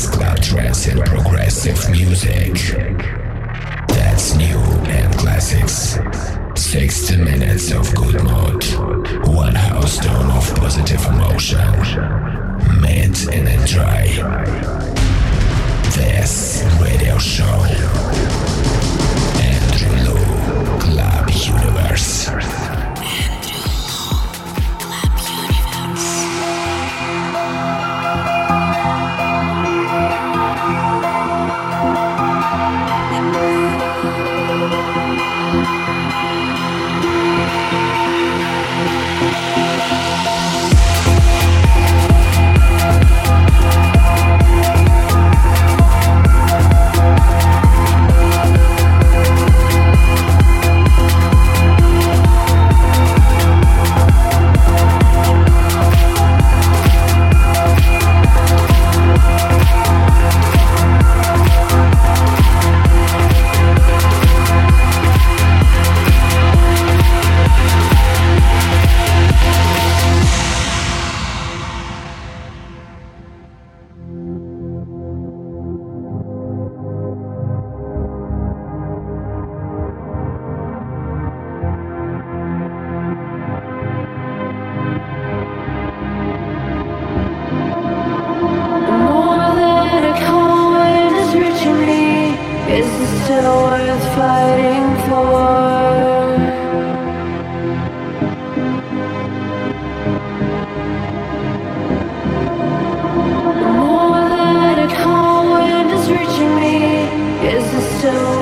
best club trance and progressive music. That's new and classics. 60 minutes of good mood. One house tone of positive emotion. Meet and enjoy. This radio show. Andrew Lu, Club Universe. Yeah.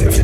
massive.